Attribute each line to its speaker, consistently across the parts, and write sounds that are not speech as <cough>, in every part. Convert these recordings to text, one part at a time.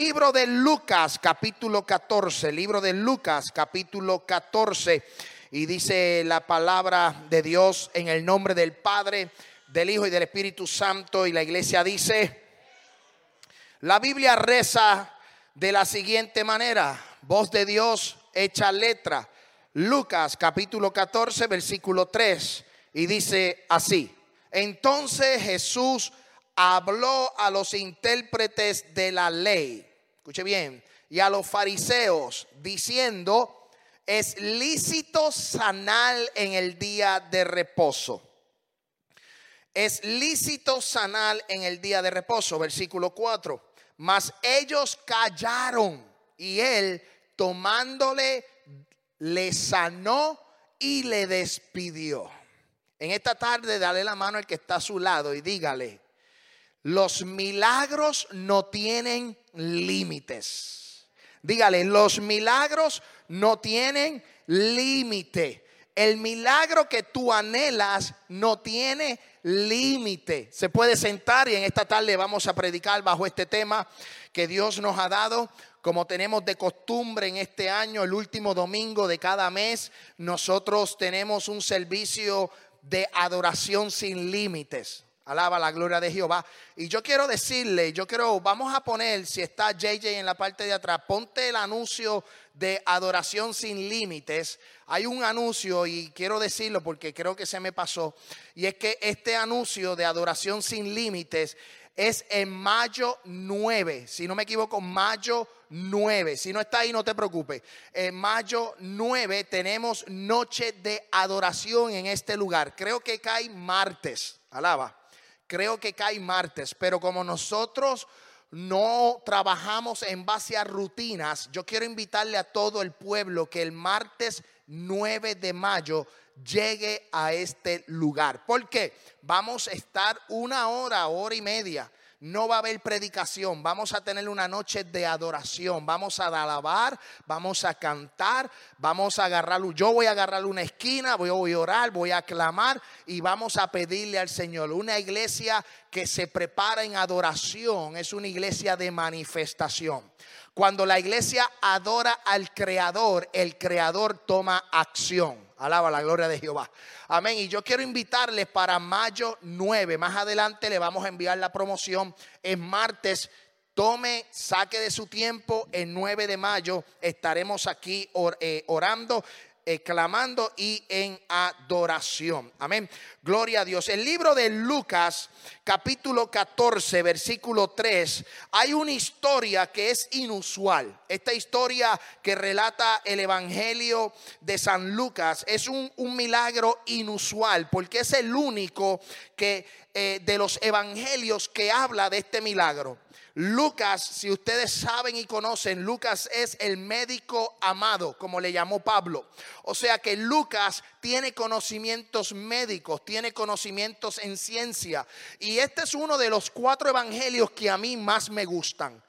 Speaker 1: Libro de Lucas, capítulo 14, libro de Lucas, capítulo 14. Y dice la palabra de Dios en el nombre del Padre, del Hijo y del Espíritu Santo. Y la iglesia dice, la Biblia reza de la siguiente manera, voz de Dios hecha letra. Lucas capítulo 14, versículo 3. Y dice así, entonces Jesús habló a los intérpretes de la ley escuche bien, y a los fariseos diciendo, es lícito sanar en el día de reposo. Es lícito sanar en el día de reposo, versículo 4. Mas ellos callaron y él tomándole le sanó y le despidió. En esta tarde dale la mano al que está a su lado y dígale, los milagros no tienen límites. Dígale, los milagros no tienen límite. El milagro que tú anhelas no tiene límite. Se puede sentar y en esta tarde vamos a predicar bajo este tema que Dios nos ha dado. Como tenemos de costumbre en este año, el último domingo de cada mes, nosotros tenemos un servicio de adoración sin límites. Alaba la gloria de Jehová. Y yo quiero decirle, yo quiero, vamos a poner, si está JJ en la parte de atrás, ponte el anuncio de adoración sin límites. Hay un anuncio y quiero decirlo porque creo que se me pasó. Y es que este anuncio de adoración sin límites es en mayo 9, si no me equivoco, mayo 9. Si no está ahí, no te preocupes. En mayo 9 tenemos noche de adoración en este lugar. Creo que cae martes. Alaba creo que cae martes, pero como nosotros no trabajamos en base a rutinas, yo quiero invitarle a todo el pueblo que el martes 9 de mayo llegue a este lugar. Porque vamos a estar una hora, hora y media no va a haber predicación, vamos a tener una noche de adoración, vamos a alabar, vamos a cantar, vamos a agarrar, yo voy a agarrar una esquina, voy a orar, voy a clamar y vamos a pedirle al Señor. Una iglesia que se prepara en adoración es una iglesia de manifestación. Cuando la iglesia adora al Creador, el Creador toma acción. Alaba la gloria de Jehová. Amén. Y yo quiero invitarles para mayo 9. Más adelante le vamos a enviar la promoción. Es martes. Tome, saque de su tiempo. El 9 de mayo estaremos aquí eh, orando eh, clamando y en adoración. Amén. Gloria a Dios. El libro de Lucas, capítulo 14, versículo 3, hay una historia que es inusual. Esta historia que relata el Evangelio de San Lucas es un, milagro inusual porque es el único que eh, de los evangelios que habla de este milagro. Lucas, si ustedes saben y conocen, Lucas es el médico amado, como le llamó Pablo. O sea que Lucas tiene conocimientos médicos, tiene conocimientos en ciencia. Y este es uno de los cuatro evangelios que a mí más me gustan.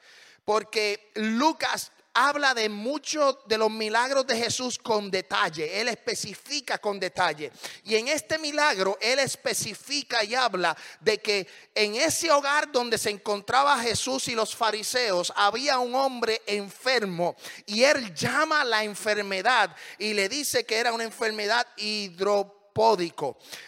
Speaker 1: Porque Lucas habla de muchos de los milagros de Jesús con detalle. Él especifica con detalle. Y en este milagro, Él especifica y habla de que en ese hogar donde se encontraba Jesús y los fariseos, había un hombre enfermo. Y Él llama la enfermedad y le dice que era una enfermedad hidropódica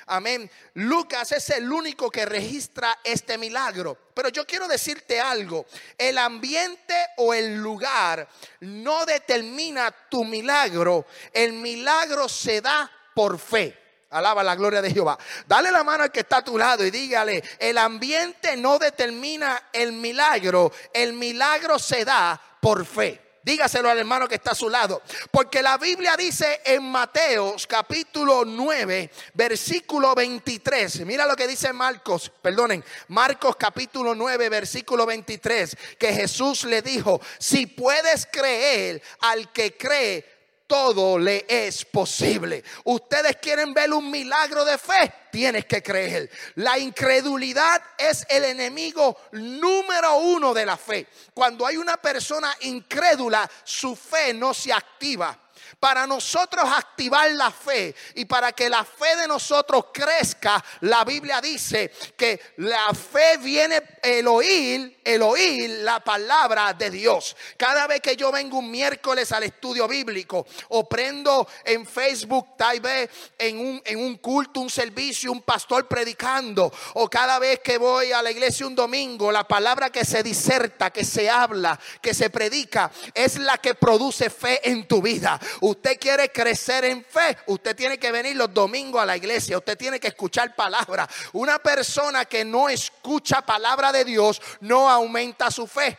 Speaker 1: Amén. Lucas es el único que registra este milagro. Pero yo quiero decirte algo. El ambiente o el lugar no determina tu milagro. El milagro se da por fe. Alaba la gloria de Jehová. Dale la mano al que está a tu lado y dígale, el ambiente no determina el milagro, el milagro se da por fe. Dígaselo al hermano que está a su lado. Porque la Biblia dice en Mateos capítulo 9, versículo 23. Mira lo que dice Marcos, perdonen, Marcos capítulo 9, versículo 23. Que Jesús le dijo, si puedes creer al que cree, todo le es posible. Ustedes quieren ver un milagro de fe, tienes que creer. La incredulidad es el enemigo número uno de la fe. Cuando hay una persona incrédula, su fe no se activa. Para nosotros activar la fe y para que la fe de nosotros crezca, la Biblia dice que la fe viene el oír, el oír la palabra de Dios. Cada vez que yo vengo un miércoles al estudio bíblico o prendo en Facebook, tal vez en un, en un culto, un servicio, un pastor predicando, o cada vez que voy a la iglesia un domingo, la palabra que se diserta, que se habla, que se predica, es la que produce fe en tu vida usted quiere crecer en fe, usted tiene que venir los domingos a la iglesia, usted tiene que escuchar palabra. Una persona que no escucha palabra de Dios no aumenta su fe.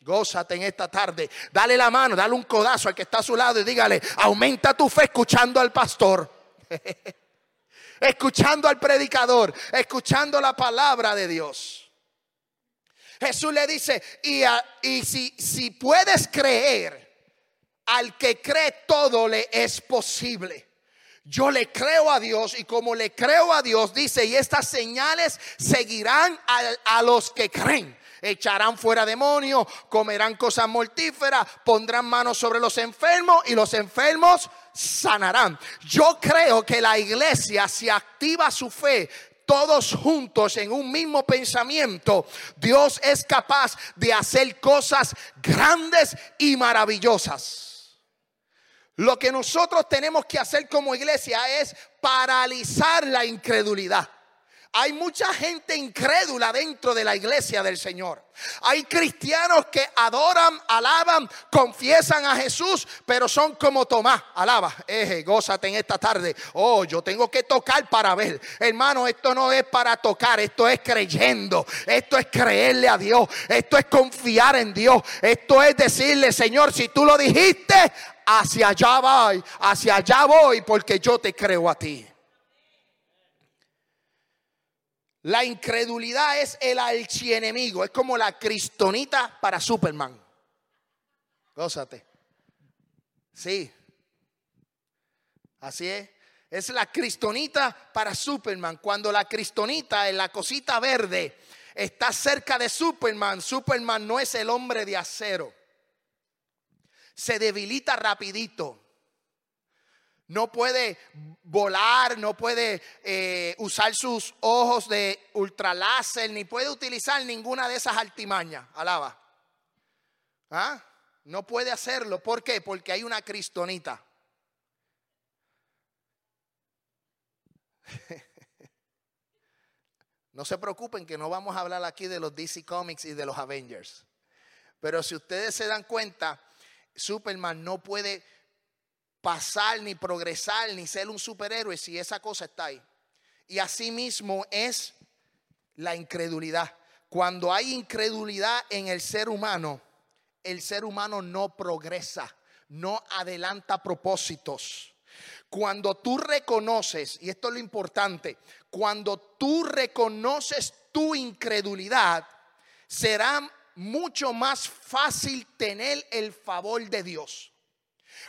Speaker 1: Gózate en esta tarde. Dale la mano, dale un codazo al que está a su lado y dígale, aumenta tu fe escuchando al pastor. <laughs> escuchando al predicador, escuchando la palabra de Dios. Jesús le dice, y, si puedes creer, al que cree todo le es posible. Yo le creo a Dios y como le creo a Dios, dice, y estas señales seguirán a, los que creen. Echarán fuera demonios, comerán cosas mortíferas, pondrán manos sobre los enfermos y los enfermos sanarán. Yo creo que la iglesia, si activa su fe, todos juntos en un mismo pensamiento, Dios es capaz de hacer cosas grandes y maravillosas. Lo que nosotros tenemos que hacer como iglesia es paralizar la incredulidad. Hay mucha gente incrédula dentro de la iglesia del Señor. Hay cristianos que adoran, alaban, confiesan a Jesús, pero son como Tomás. Alaba, eje, gózate en esta tarde. Oh, yo tengo que tocar para ver. Hermano, esto no es para tocar, esto es creyendo. Esto es creerle a Dios. Esto es confiar en Dios. Esto es decirle, Señor, si tú lo dijiste, hacia allá voy, hacia allá voy, porque yo te creo a ti. La incredulidad es el archienemigo, es como la cristonita para Superman. Gózate. Sí. Así es. Es la cristonita para Superman. Cuando la cristonita en la cosita verde está cerca de Superman, Superman no es el hombre de acero. Se debilita rapidito no puede volar, no puede eh, usar sus ojos de ultraláser, ni puede utilizar ninguna de esas altimañas. Alaba. ¿Ah? No puede hacerlo. ¿Por qué? Porque hay una cristonita. <laughs> No se preocupen que no vamos a hablar aquí de los DC Comics y de los Avengers. Pero si ustedes se dan cuenta, Superman no puede pasar, ni progresar, ni ser un superhéroe si esa cosa está ahí. Y así mismo es la incredulidad. Cuando hay incredulidad en el ser humano, el ser humano no progresa, no adelanta propósitos. Cuando tú reconoces, y esto es lo importante, cuando tú reconoces tu incredulidad, será mucho más fácil tener el favor de Dios.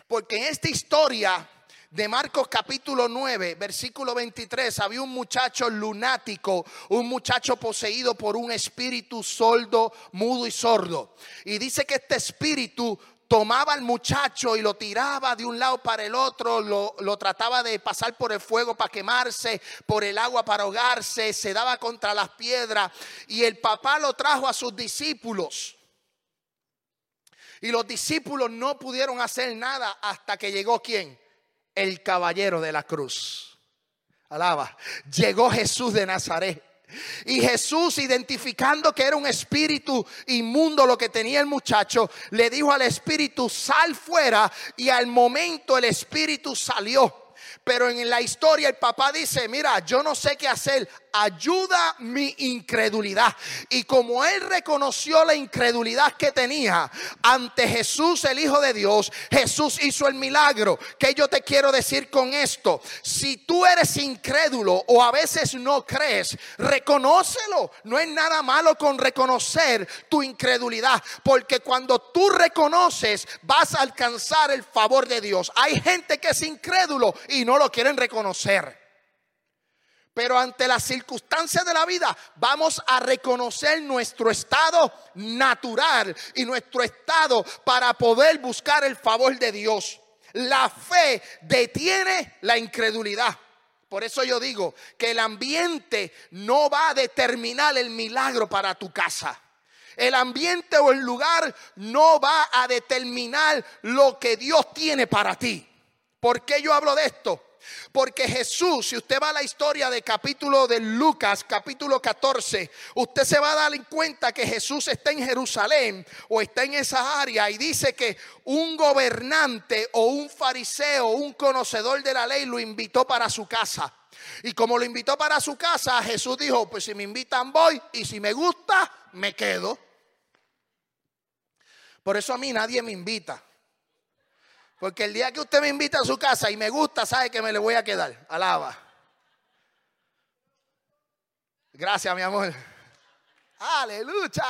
Speaker 1: Porque en esta historia de Marcos capítulo 9, versículo 23, había un muchacho lunático, un muchacho poseído por un espíritu sordo, mudo y sordo. Y dice que este espíritu tomaba al muchacho y lo tiraba de un lado para el otro, lo, trataba de pasar por el fuego para quemarse, por el agua para ahogarse, se daba contra las piedras y el papá lo trajo a sus discípulos. Y los discípulos no pudieron hacer nada hasta que llegó quién? El caballero de la cruz. Alaba. Llegó Jesús de Nazaret. Y Jesús, identificando que era un espíritu inmundo lo que tenía el muchacho, le dijo al espíritu, sal fuera. Y al momento el espíritu salió. Pero en la historia el papá dice, mira, yo no sé qué hacer ayuda mi incredulidad. Y como él reconoció la incredulidad que tenía ante Jesús, el Hijo de Dios, Jesús hizo el milagro. Que yo te quiero decir con esto? Si tú eres incrédulo o a veces no crees, reconócelo. No es nada malo con reconocer tu incredulidad, porque cuando tú reconoces, vas a alcanzar el favor de Dios. Hay gente que es incrédulo y no lo quieren reconocer. Pero ante las circunstancias de la vida vamos a reconocer nuestro estado natural y nuestro estado para poder buscar el favor de Dios. La fe detiene la incredulidad. Por eso yo digo que el ambiente no va a determinar el milagro para tu casa. El ambiente o el lugar no va a determinar lo que Dios tiene para ti. ¿Por qué yo hablo de esto? Porque Jesús, si usted va a la historia de capítulo de Lucas, capítulo 14, usted se va a dar en cuenta que Jesús está en Jerusalén o está en esa área y dice que un gobernante o un fariseo, un conocedor de la ley lo invitó para su casa. Y como lo invitó para su casa, Jesús dijo, pues si me invitan voy y si me gusta, me quedo. Por eso a mí nadie me invita. Porque el día que usted me invita a su casa y me gusta, sabe que me le voy a quedar. Alaba. Gracias, mi amor. Aleluya.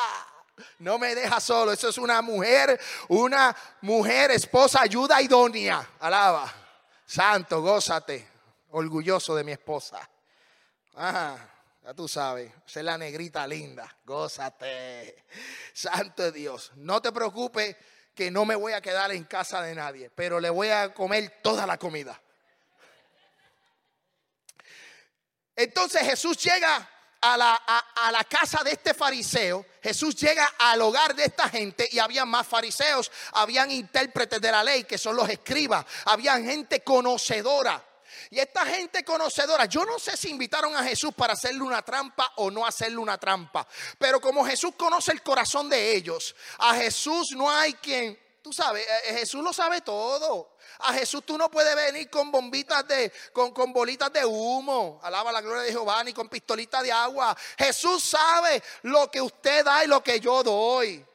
Speaker 1: No me deja solo. Eso es una mujer, una mujer, esposa, ayuda idónea. Alaba. Santo, gózate. Orgulloso de mi esposa. Ajá. Ya tú sabes, es la negrita linda. Gózate. Santo Dios. No te preocupes que no me voy a quedar en casa de nadie, pero le voy a comer toda la comida. Entonces Jesús llega a la, a, la, casa de este fariseo, Jesús llega al hogar de esta gente y había más fariseos, habían intérpretes de la ley que son los escribas, habían gente conocedora. Y esta gente conocedora, yo no sé si invitaron a Jesús para hacerle una trampa o no hacerle una trampa, pero como Jesús conoce el corazón de ellos, a Jesús no hay quien, tú sabes, eh, eh, Jesús lo sabe todo. A Jesús tú no puedes venir con bombitas de, con, con bolitas de humo, alaba la gloria de Jehová, ni con pistolitas de agua. Jesús sabe lo que usted da y lo que yo doy.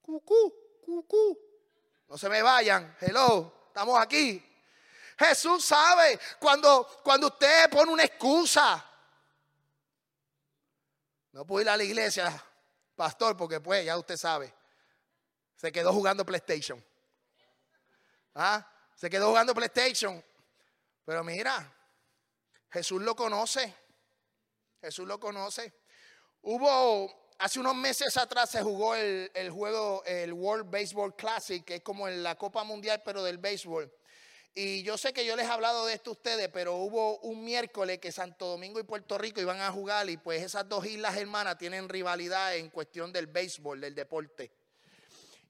Speaker 1: Cucú, cucú. No se me vayan, hello, estamos aquí. Jesús sabe cuando, cuando usted pone una excusa. No puedo ir a la iglesia, pastor, porque pues ya usted sabe. Se quedó jugando PlayStation. ¿Ah? Se quedó jugando PlayStation. Pero mira, Jesús lo conoce. Jesús lo conoce. Hubo, hace unos meses atrás se jugó el, el juego, el World Baseball Classic, que es como la Copa Mundial, pero del béisbol. Y yo sé que yo les he hablado de esto a ustedes, pero hubo un miércoles que Santo Domingo y Puerto Rico iban a jugar y pues esas dos islas hermanas tienen rivalidad en cuestión del béisbol, del deporte.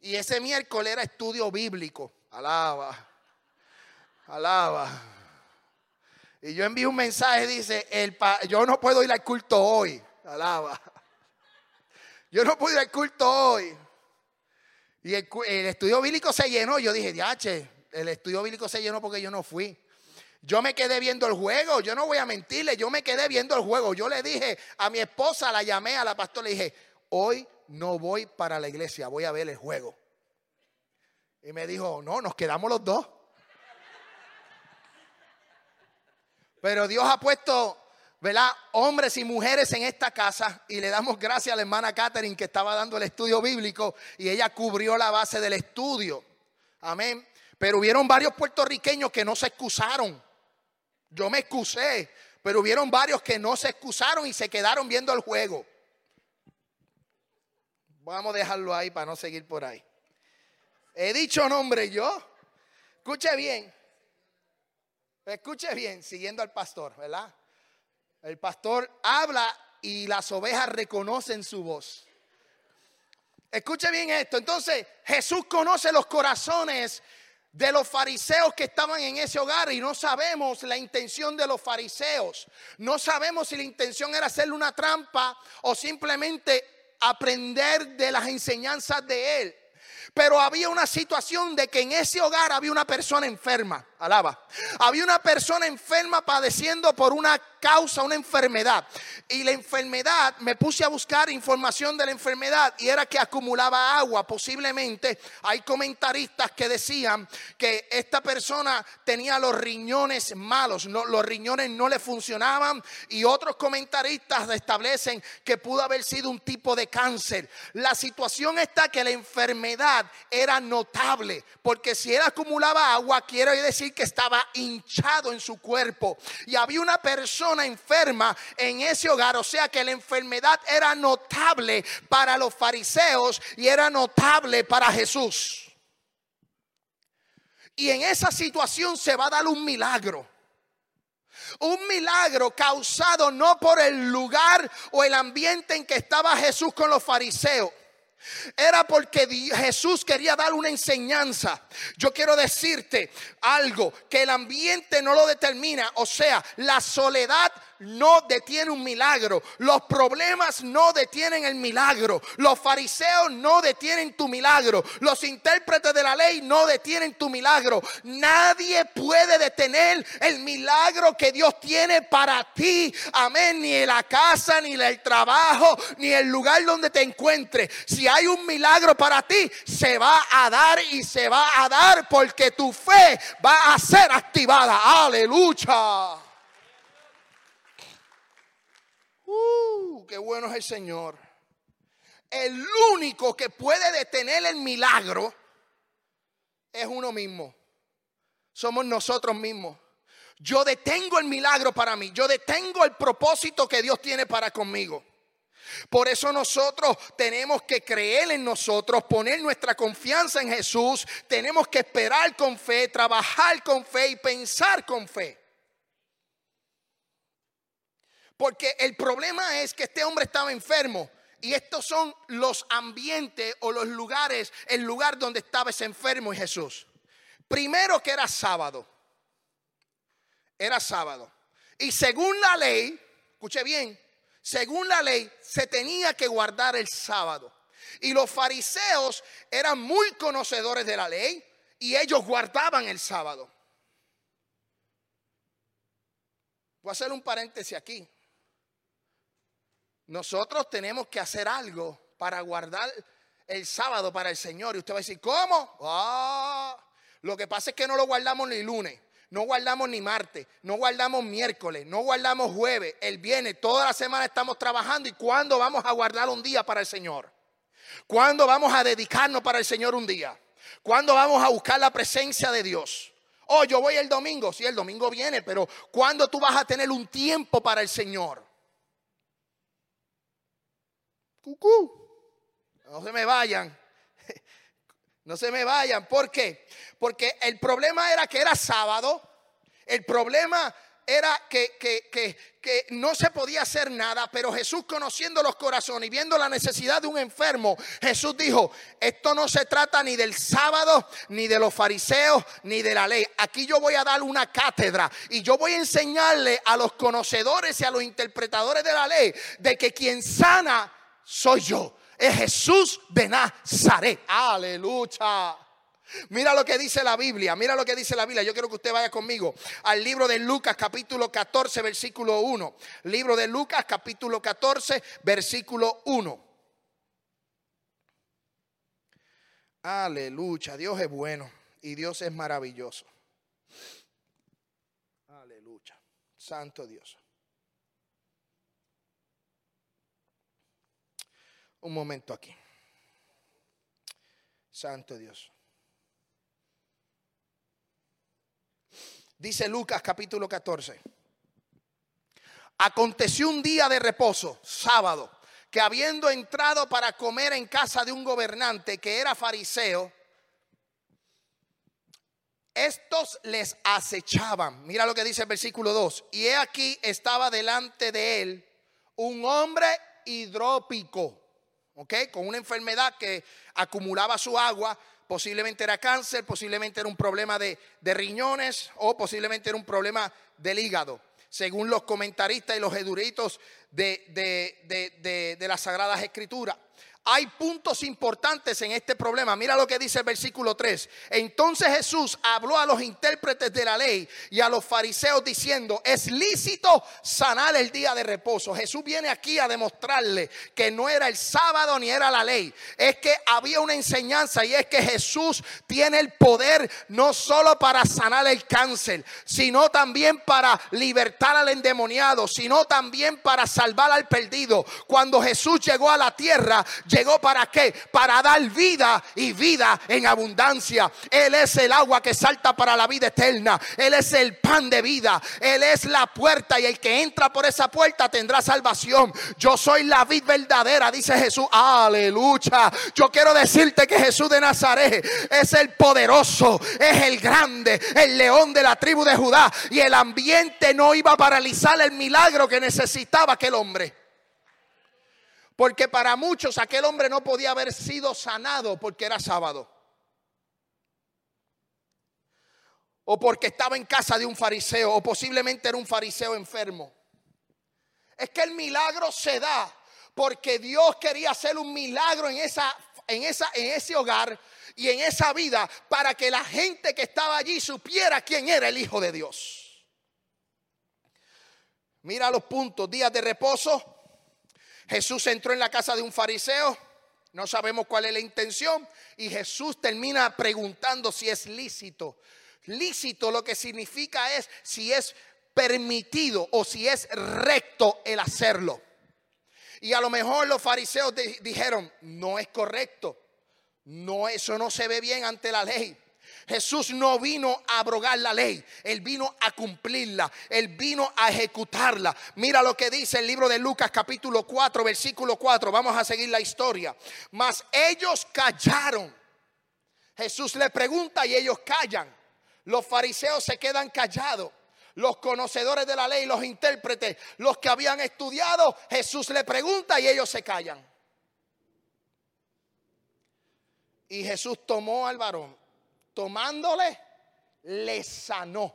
Speaker 1: Y ese miércoles era estudio bíblico. Alaba. Alaba. Y yo envío un mensaje, dice, el yo no puedo ir al culto hoy. Alaba. Yo no puedo ir al culto hoy. Y el, el estudio bíblico se llenó. Yo dije, diache, el estudio bíblico se llenó porque yo no fui. Yo me quedé viendo el juego, yo no voy a mentirle, yo me quedé viendo el juego. Yo le dije a mi esposa, la llamé a la pastora, le dije, hoy no voy para la iglesia, voy a ver el juego. Y me dijo, no, nos quedamos los dos. Pero Dios ha puesto, ¿verdad? Hombres y mujeres en esta casa y le damos gracias a la hermana Catherine que estaba dando el estudio bíblico y ella cubrió la base del estudio. Amén. Pero hubieron varios puertorriqueños que no se excusaron. Yo me excusé, pero hubieron varios que no se excusaron y se quedaron viendo el juego. Vamos a dejarlo ahí para no seguir por ahí. He dicho nombre yo. Escuche bien. Escuche bien, siguiendo al pastor, ¿verdad? El pastor habla y las ovejas reconocen su voz. Escuche bien esto. Entonces, Jesús conoce los corazones de los fariseos que estaban en ese hogar y no sabemos la intención de los fariseos. No sabemos si la intención era hacerle una trampa o simplemente aprender de las enseñanzas de él. Pero había una situación de que en ese hogar había una persona enferma. Alaba. Había una persona enferma padeciendo por una causa, una enfermedad. Y la enfermedad, me puse a buscar información de la enfermedad y era que acumulaba agua. Posiblemente hay comentaristas que decían que esta persona tenía los riñones malos, los riñones no le funcionaban. Y otros comentaristas establecen que pudo haber sido un tipo de cáncer. La situación está que la enfermedad era notable, porque si él acumulaba agua, quiere decir que estaba hinchado en su cuerpo y había una persona enferma en ese hogar, o sea que la enfermedad era notable para los fariseos y era notable para Jesús. Y en esa situación se va a dar un milagro. Un milagro causado no por el lugar o el ambiente en que estaba Jesús con los fariseos. Era porque Jesús quería dar una enseñanza. Yo quiero decirte algo, que el ambiente no lo determina. O sea, la soledad no detiene un milagro. Los problemas no detienen el milagro. Los fariseos no detienen tu milagro. Los intérpretes de la ley no detienen tu milagro. Nadie puede detener el milagro que Dios tiene para ti. Amén. Ni la casa, ni el trabajo, ni el lugar donde te encuentres. Si hay un milagro para ti, se va a dar y se va a dar porque tu fe va a ser activada. Aleluya. Uh, qué bueno es el Señor. El único que puede detener el milagro es uno mismo. Somos nosotros mismos. Yo detengo el milagro para mí. Yo detengo el propósito que Dios tiene para conmigo. Por eso nosotros tenemos que creer en nosotros, poner nuestra confianza en Jesús. Tenemos que esperar con fe, trabajar con fe y pensar con fe. Porque el problema es que este hombre estaba enfermo. Y estos son los ambientes o los lugares, el lugar donde estaba ese enfermo y Jesús. Primero que era sábado. Era sábado. Y según la ley, escuche bien, según la ley se tenía que guardar el sábado. Y los fariseos eran muy conocedores de la ley y ellos guardaban el sábado. Voy a hacer un paréntesis aquí. Nosotros tenemos que hacer algo para guardar el sábado para el Señor. Y usted va a decir, ¿cómo? Ah, lo que pasa es que no lo guardamos ni lunes, no guardamos ni martes, no guardamos miércoles, no guardamos jueves, el viernes, toda la semana estamos trabajando. ¿Y cuándo vamos a guardar un día para el Señor? ¿Cuándo vamos a dedicarnos para el Señor un día? ¿Cuándo vamos a buscar la presencia de Dios? Oh, yo voy el domingo. Sí, el domingo viene, pero ¿cuándo tú vas a tener un tiempo para el Señor? Cucú. No se me vayan. No se me vayan. ¿Por qué? Porque el problema era que era sábado. El problema era que, que, que, que, no se podía hacer nada, pero Jesús conociendo los corazones y viendo la necesidad de un enfermo, Jesús dijo, esto no se trata ni del sábado, ni de los fariseos, ni de la ley. Aquí yo voy a dar una cátedra y yo voy a enseñarle a los conocedores y a los interpretadores de la ley de que quien sana soy yo. Es Jesús de Nazaret. Aleluya. Mira lo que dice la Biblia, mira lo que dice la Biblia. Yo quiero que usted vaya conmigo al libro de Lucas capítulo 14 versículo 1. Libro de Lucas capítulo 14 versículo 1. Aleluya, Dios es bueno y Dios es maravilloso. Aleluya, Santo Dios. Un momento aquí. Santo Dios. Dice Lucas capítulo 14. Aconteció un día de reposo, sábado, que habiendo entrado para comer en casa de un gobernante que era fariseo, estos les acechaban. Mira lo que dice el versículo 2. Y he aquí estaba delante de él un hombre hidrópico con una enfermedad que acumulaba su agua, posiblemente era cáncer, posiblemente era un problema de, riñones o posiblemente era un problema del hígado, según los comentaristas y los eduritos de, de, de las Sagradas Escrituras. Hay puntos importantes en este problema. Mira lo que dice el versículo 3. Entonces Jesús habló a los intérpretes de la ley y a los fariseos diciendo, es lícito sanar el día de reposo. Jesús viene aquí a demostrarle que no era el sábado ni era la ley. Es que había una enseñanza y es que Jesús tiene el poder no solo para sanar el cáncer, sino también para libertar al endemoniado, sino también para salvar al perdido. Cuando Jesús llegó a la tierra, llegó para qué? Para dar vida y vida en abundancia. Él es el agua que salta para la vida eterna. Él es el pan de vida. Él es la puerta y el que entra por esa puerta tendrá salvación. Yo soy la vid verdadera, dice Jesús. Aleluya. Yo quiero decirte que Jesús de Nazaret es el poderoso, es el grande, el león de la tribu de Judá. Y el ambiente no iba a paralizar el milagro que necesitaba aquel hombre. Porque para muchos aquel hombre no podía haber sido sanado porque era sábado. O porque estaba en casa de un fariseo. O posiblemente era un fariseo enfermo. Es que el milagro se da porque Dios quería hacer un milagro en, esa, en, esa, en ese hogar y en esa vida para que la gente que estaba allí supiera quién era el Hijo de Dios. Mira los puntos, días de reposo, Jesús entró en la casa de un fariseo, no sabemos cuál es la intención, y Jesús termina preguntando si es lícito. Lícito lo que significa es si es permitido o si es recto el hacerlo. Y a lo mejor los fariseos dijeron, no es correcto, no, eso no se ve bien ante la ley. Jesús no vino a abrogar la ley, Él vino a cumplirla, Él vino a ejecutarla. Mira lo que dice el libro de Lucas capítulo 4, versículo 4. Vamos a seguir la historia. Mas ellos callaron. Jesús le pregunta y ellos callan. Los fariseos se quedan callados. Los conocedores de la ley, los intérpretes, los que habían estudiado, Jesús le pregunta y ellos se callan. Y Jesús tomó al varón tomándole, le sanó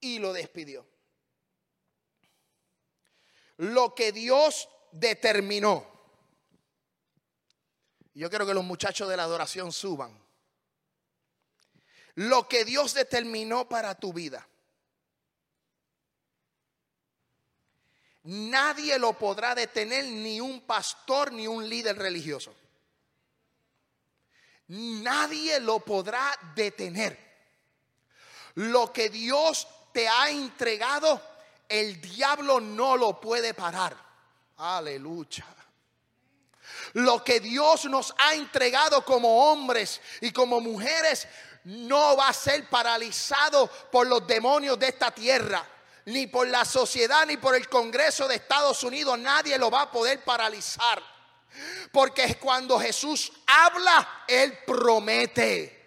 Speaker 1: y lo despidió. Lo que Dios determinó. Yo quiero que los muchachos de la adoración suban. Lo que Dios determinó para tu vida. Nadie lo podrá detener, ni un pastor, ni un líder religioso nadie lo podrá detener. Lo que Dios te ha entregado, el diablo no lo puede parar. Aleluya. Lo que Dios nos ha entregado como hombres y como mujeres no va a ser paralizado por los demonios de esta tierra, ni por la sociedad, ni por el Congreso de Estados Unidos. Nadie lo va a poder paralizar. Porque cuando Jesús habla, Él promete.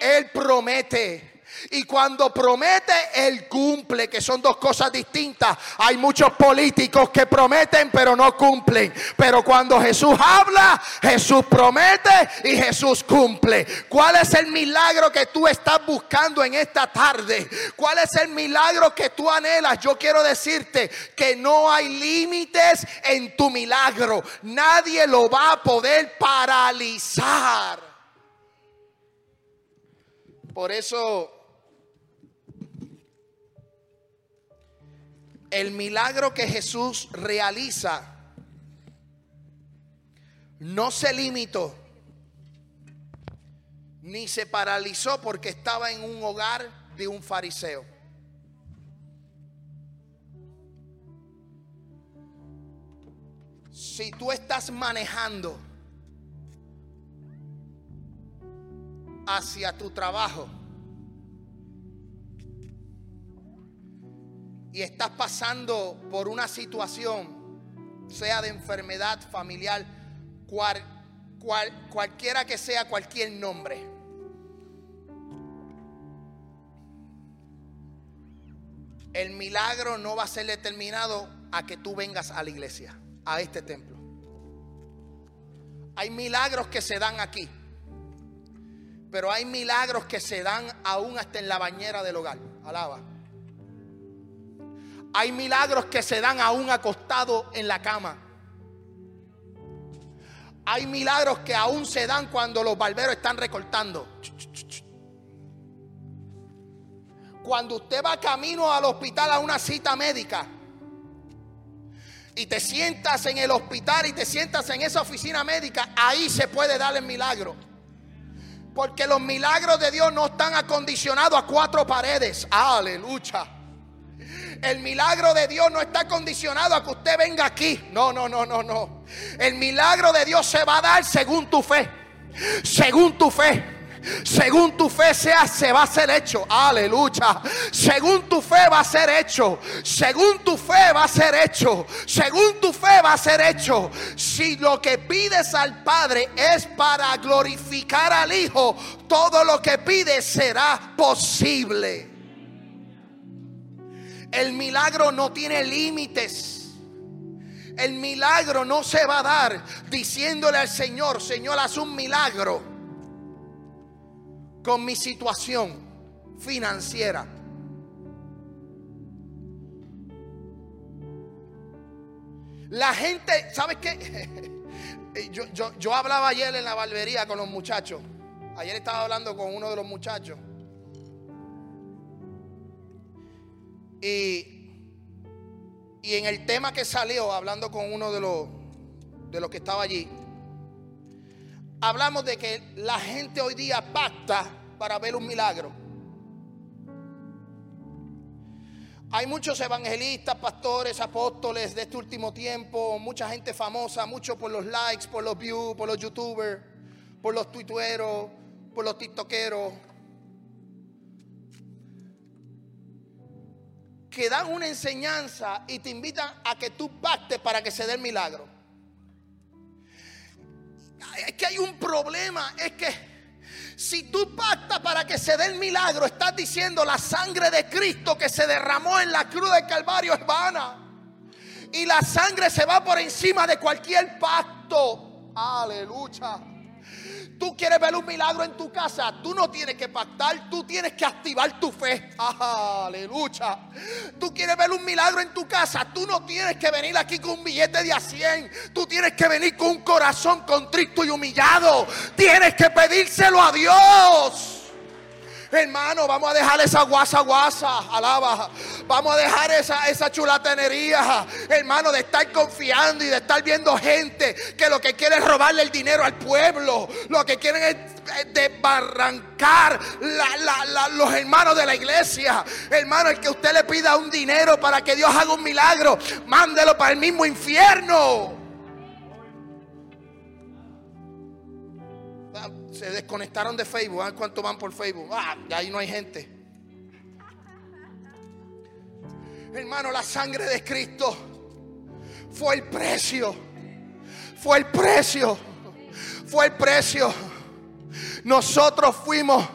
Speaker 1: Él promete. Y cuando promete, Él cumple, que son dos cosas distintas. Hay muchos políticos que prometen pero no cumplen. Pero cuando Jesús habla, Jesús promete y Jesús cumple. ¿Cuál es el milagro que tú estás buscando en esta tarde? ¿Cuál es el milagro que tú anhelas? Yo quiero decirte que no hay límites en tu milagro. Nadie lo va a poder paralizar. Por eso el milagro que Jesús realiza no se limitó ni se paralizó porque estaba en un hogar de un fariseo. Si tú estás manejando hacia tu trabajo, y estás pasando por una situación, sea de enfermedad familiar, cual, cualquiera que sea cualquier nombre, el milagro no va a ser determinado a que tú vengas a la iglesia, a este templo. Hay milagros que se dan aquí, pero hay milagros que se dan aún hasta en la bañera del hogar. Alaba. Hay milagros que se dan aún acostado en la cama. Hay milagros que aún se dan cuando los barberos están recortando. Cuando usted va camino al hospital a una cita médica y te sientas en el hospital y te sientas en esa oficina médica, ahí se puede dar el milagro. Porque los milagros de Dios no están acondicionados a cuatro paredes. Aleluya. El milagro de Dios no está condicionado a que usted venga aquí. No, no, no, no, no. El milagro de Dios se va a dar según tu fe. Según tu fe. Según tu fe sea, se va a ser hecho. Aleluya. Según tu fe va a ser hecho. Según tu fe va a ser hecho. Según tu fe va a ser hecho. Si lo que pides al Padre es para glorificar al Hijo, todo lo que pides será posible. El milagro no tiene límites. El milagro no se va a dar diciéndole al Señor, Señor, haz un milagro con mi situación financiera. La gente, ¿sabes qué? <laughs> Yo, yo, hablaba ayer en la barbería con los muchachos. Ayer estaba hablando con uno de los muchachos. Y, y en el tema que salió, hablando con uno de los, de los que estaba allí, hablamos de que la gente hoy día pacta para ver un milagro. Hay muchos evangelistas, pastores, apóstoles de este último tiempo, mucha gente famosa, mucho por los likes, por los views, por los youtubers, por los tuiteros, por los tiktokeros, que dan una enseñanza y te invitan a que tú pactes para que se dé el milagro es que hay un problema, es que si tú pactas para que se dé el milagro, estás diciendo la sangre de Cristo que se derramó en la cruz del Calvario es vana. Y la sangre se va por encima de cualquier pacto. Aleluya. Tú quieres ver un milagro en tu casa, tú no tienes que pactar, tú tienes que activar tu fe. <laughs> Aleluya. Tú quieres ver un milagro en tu casa, tú no tienes que venir aquí con un billete de a 100, tú tienes que venir con un corazón contrito y humillado. Tienes que pedírselo a Dios. Hermano, vamos a dejar esa guasa guasa, alaba. Vamos a dejar esa, esa chulatenería, hermano, de estar confiando y de estar viendo gente que lo que quiere es robarle el dinero al pueblo. Lo que quieren es desbarrancar los hermanos de la iglesia. Hermano, el que usted le pida un dinero para que Dios haga un milagro, mándelo para el mismo infierno. Se desconectaron de Facebook. ¿Ah? ¿Cuánto van por Facebook? Ah, ya ahí no hay gente. Hermano, la sangre de Cristo fue el precio. Fue el precio. Fue el precio. Nosotros fuimos,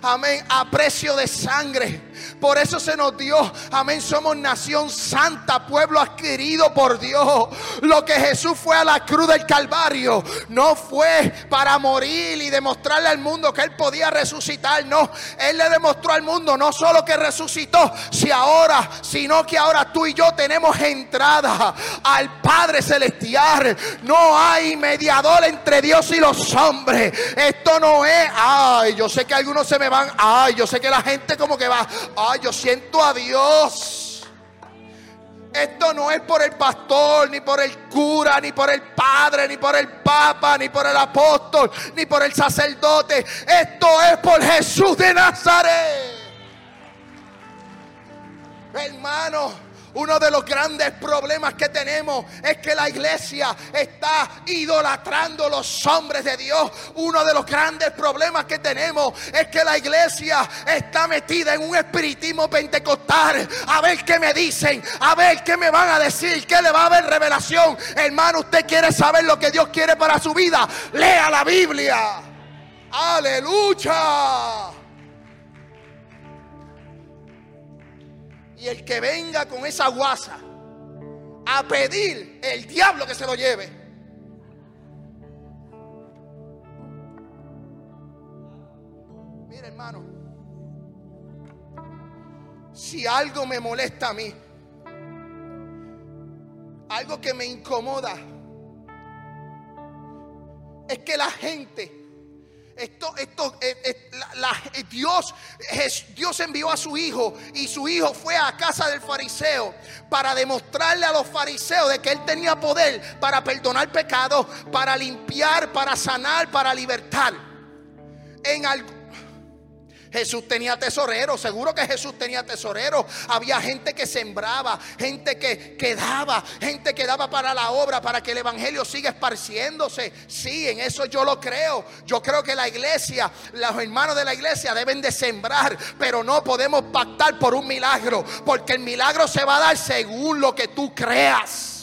Speaker 1: amén, a precio de sangre. Por eso se nos dio, amén, somos nación santa, pueblo adquirido por Dios. Lo que Jesús fue a la cruz del Calvario no fue para morir y demostrarle al mundo que Él podía resucitar. No, Él le demostró al mundo no solo que resucitó, si ahora, sino que ahora tú y yo tenemos entrada al Padre Celestial. No hay mediador entre Dios y los hombres. Esto no es, ay, yo sé que algunos se me van, ay, yo sé que la gente como que va, Ay, yo siento a Dios. Esto no es por el pastor, ni por el cura, ni por el padre, ni por el papa, ni por el apóstol, ni por el sacerdote. Esto es por Jesús de Nazaret. Hermano. Uno de los grandes problemas que tenemos es que la iglesia está idolatrando los hombres de Dios. Uno de los grandes problemas que tenemos es que la iglesia está metida en un espiritismo pentecostal. A ver qué me dicen, a ver qué me van a decir, qué le va a haber revelación. Hermano, usted quiere saber lo que Dios quiere para su vida. Lea la Biblia. Aleluya. Y el que venga con esa guasa a pedir el diablo que se lo lleve. Mira hermano, si algo me molesta a mí, algo que me incomoda, es que la gente esto, esto, eh, eh, eh, Dios, Dios envió a su hijo y su hijo fue a casa del fariseo para demostrarle a los fariseos de que él tenía poder para perdonar pecados, para limpiar, para sanar, para libertar. En Jesús tenía tesoreros, seguro que Jesús tenía tesoreros. Había gente que sembraba, gente que, que daba, gente que daba para la obra, para que el Evangelio siga esparciéndose. Sí, en eso yo lo creo. Yo creo que la iglesia, los hermanos de la iglesia deben de sembrar, pero no podemos pactar por un milagro, porque el milagro se va a dar según lo que tú creas.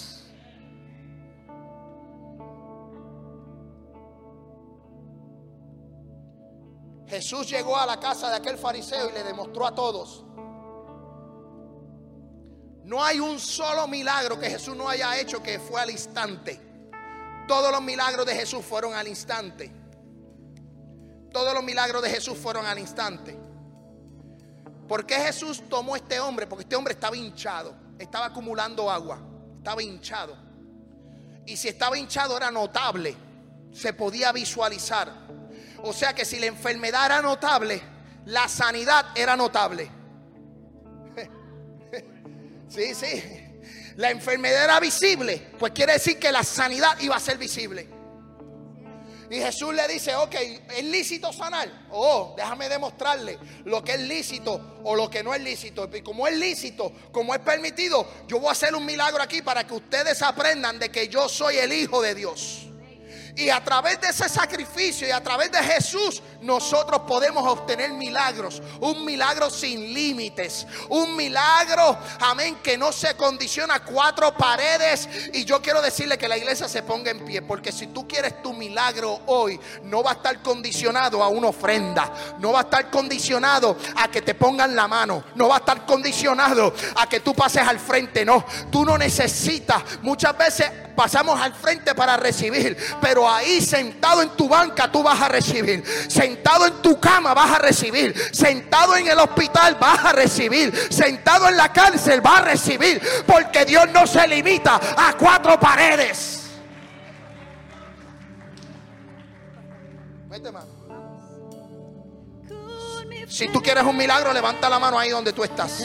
Speaker 1: Jesús llegó a la casa de aquel fariseo y le demostró a todos. No hay un solo milagro que Jesús no haya hecho que fue al instante. Todos los milagros de Jesús fueron al instante. Todos los milagros de Jesús fueron al instante. ¿Por qué Jesús tomó este hombre? Porque este hombre estaba hinchado, estaba acumulando agua, estaba hinchado. Y si estaba hinchado era notable, se podía visualizar. O sea que si la enfermedad era notable, la sanidad era notable. <laughs> Sí, sí. La enfermedad era visible, pues quiere decir que la sanidad iba a ser visible. Y Jesús le dice, ok, ¿es lícito sanar? Oh, déjame demostrarle lo que es lícito o lo que no es lícito. Y como es lícito, como es permitido, yo voy a hacer un milagro aquí para que ustedes aprendan de que yo soy el Hijo de Dios. Y a través de ese sacrificio y a través de Jesús, nosotros podemos obtener milagros. Un milagro sin límites. Un milagro, amén, que no se condiciona a cuatro paredes. Y yo quiero decirle que la iglesia se ponga en pie. Porque si tú quieres tu milagro hoy, no va a estar condicionado a una ofrenda. No va a estar condicionado a que te pongan la mano. No va a estar condicionado a que tú pases al frente. No, tú no necesitas. Muchas veces pasamos al frente para recibir. Pero ahí sentado en tu banca tú vas a recibir. Sentado en tu cama vas a recibir. Sentado en el hospital vas a recibir. Sentado en la cárcel vas a recibir. Porque Dios no se limita a cuatro paredes. Si tú quieres un milagro, levanta la mano ahí donde tú estás.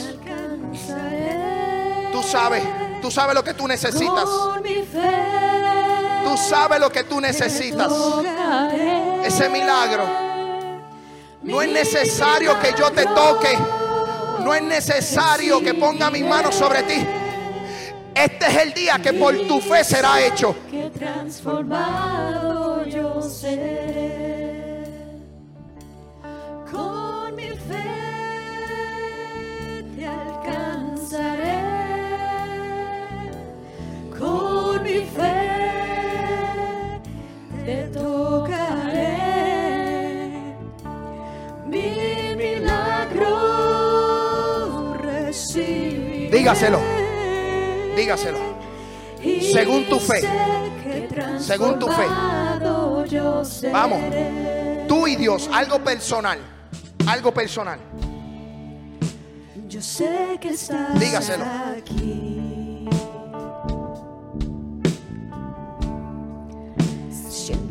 Speaker 1: Tú sabes. Tú sabes lo que tú necesitas. Tú sabes lo que tú necesitas. Ese milagro. No es necesario que yo te toque. No es necesario que ponga mis manos sobre ti. Este es el día que por tu fe será hecho. Que transformado yo Con Dígaselo, dígaselo. Según tu fe, según tu fe. Vamos, tú y Dios, algo personal, algo personal. Yo sé que estás Dígaselo. aquí.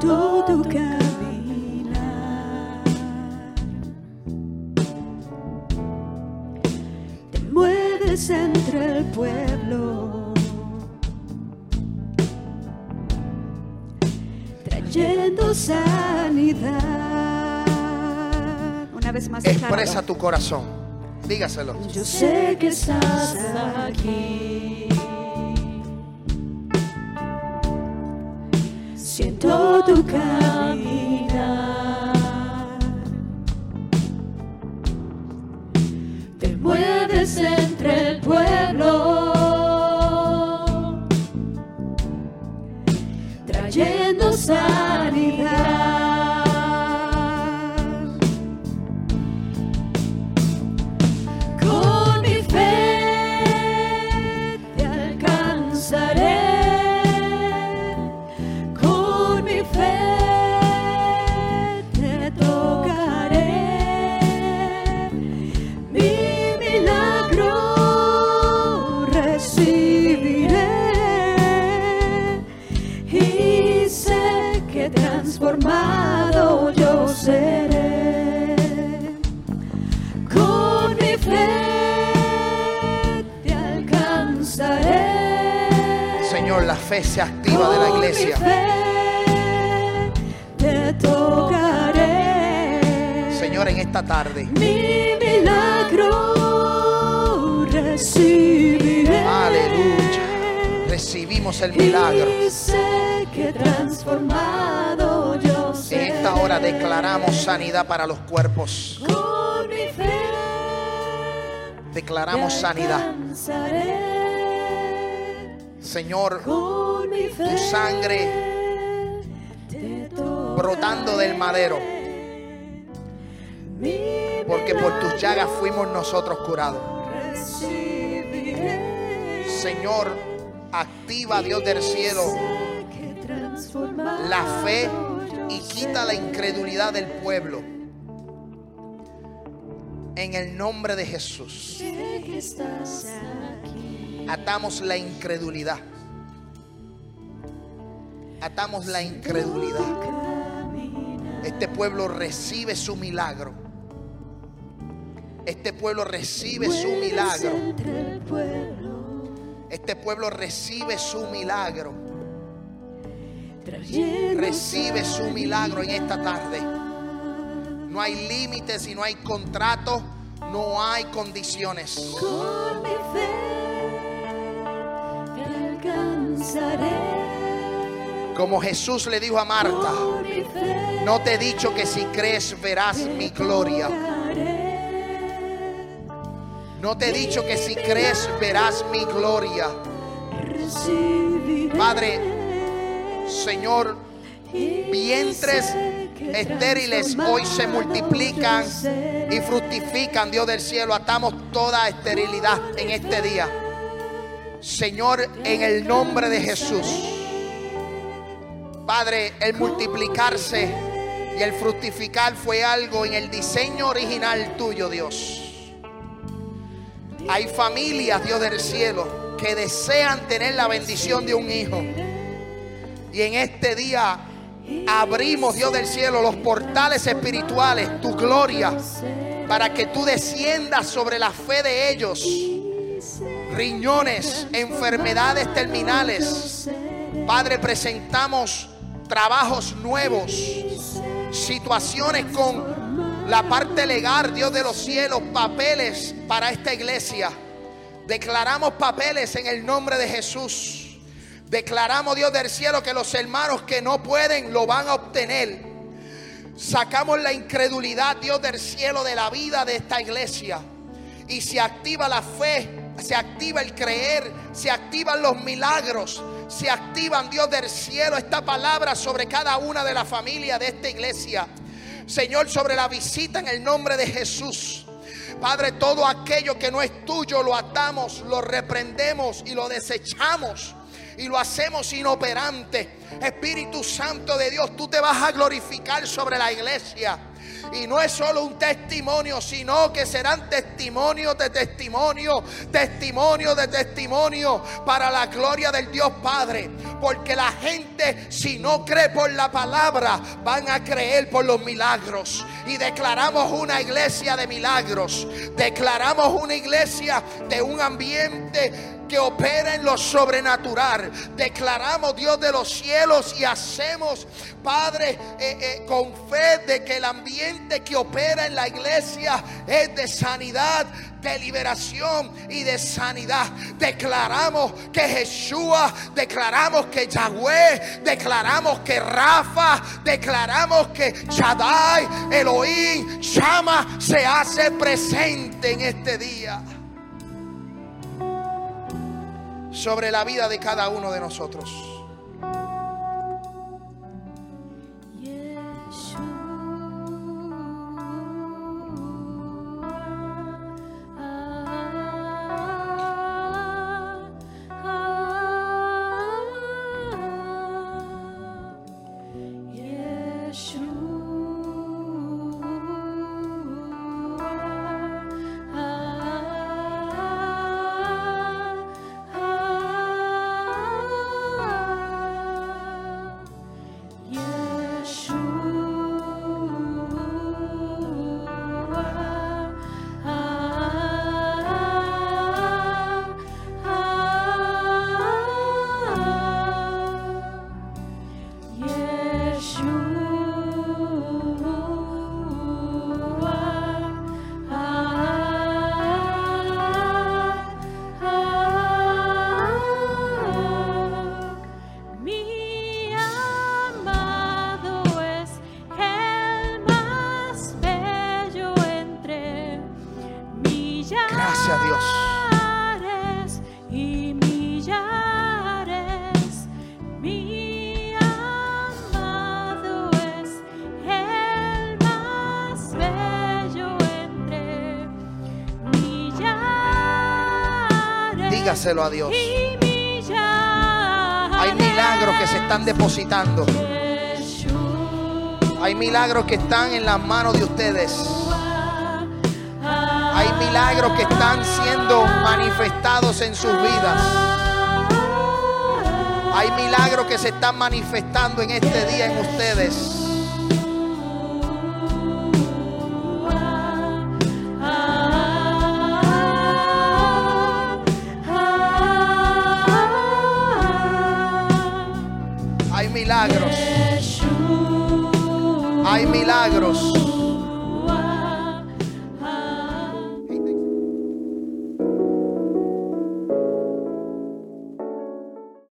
Speaker 1: todo caminar. Entre el pueblo, trayendo sanidad. Una vez más, expresa tu corazón. Dígaselo. Yo sé que estás aquí. siento tu caminar. Te mueves entre fe se activa de la iglesia. Señor, en esta tarde.
Speaker 2: Mi milagro recibiré.
Speaker 1: Aleluya. Recibimos el milagro.
Speaker 2: Y sé que transformado yo
Speaker 1: En esta hora declaramos sanidad para los cuerpos.
Speaker 2: Con mi fe
Speaker 1: Declaramos
Speaker 2: te
Speaker 1: sanidad. Señor, tu sangre brotando del madero. Porque por tus llagas fuimos nosotros curados. Señor, activa Dios del cielo la fe y quita la incredulidad del pueblo. En el nombre de Jesús. Atamos la incredulidad. Atamos la incredulidad. Este pueblo recibe su milagro. Este pueblo recibe su
Speaker 2: Vuelas
Speaker 1: milagro. Este pueblo recibe su milagro. Recibe su milagro en esta tarde. No hay límites y no hay contrato. No hay condiciones.
Speaker 2: Con mi fe.
Speaker 1: Como Jesús le dijo a Marta, no te he dicho que si crees verás mi gloria. No te he dicho que si crees verás mi gloria. Padre, Señor, vientres estériles hoy se multiplican y fructifican, Dios del cielo. Atamos toda esterilidad en este día. Señor, en el nombre de Jesús. Padre, el multiplicarse y el fructificar fue algo en el diseño original tuyo, Dios. Hay familias, Dios del cielo, que desean tener la bendición de un hijo. Y en este día abrimos, Dios del cielo, los portales espirituales, tu gloria, para que tú desciendas sobre la fe de ellos. Riñones, enfermedades terminales. Padre, presentamos trabajos nuevos, situaciones con la parte legal, Dios de los cielos, papeles para esta iglesia. Declaramos papeles en el nombre de Jesús. Declaramos, Dios del cielo, que los hermanos que no pueden lo van a obtener. Sacamos la incredulidad, Dios del cielo, de la vida de esta iglesia. Y se activa la fe, se activa el creer, se activan los milagros, se activan, Dios del cielo, esta palabra sobre cada una de las familias de esta iglesia. Señor, sobre la visita en el nombre de Jesús. Padre, todo aquello que no es tuyo lo atamos, lo reprendemos y lo desechamos y lo hacemos inoperante. Espíritu Santo de Dios, tú te vas a glorificar sobre la iglesia. Y no es solo un testimonio, sino que serán testimonios de testimonio, testimonio de testimonio para la gloria del Dios Padre. Porque la gente, si no cree por la palabra, van a creer por los milagros. Y declaramos una iglesia de milagros. Declaramos una iglesia de un ambiente que opera en lo sobrenatural. Declaramos Dios de los cielos y hacemos, Padre, eh, eh, con fe de que el ambiente que opera en la iglesia es de sanidad, de liberación y de sanidad. Declaramos que Jesús, declaramos que Yahweh, declaramos que Rafa, declaramos que Shaddai, Elohim, Shama se hace presente en este día sobre la vida de cada uno de nosotros.
Speaker 2: A Dios. Hay milagros que se están depositando. Hay milagros que están en las manos de ustedes. Hay milagros que están siendo manifestados en sus vidas. Hay milagros que se están manifestando en este día en ustedes. Milagros.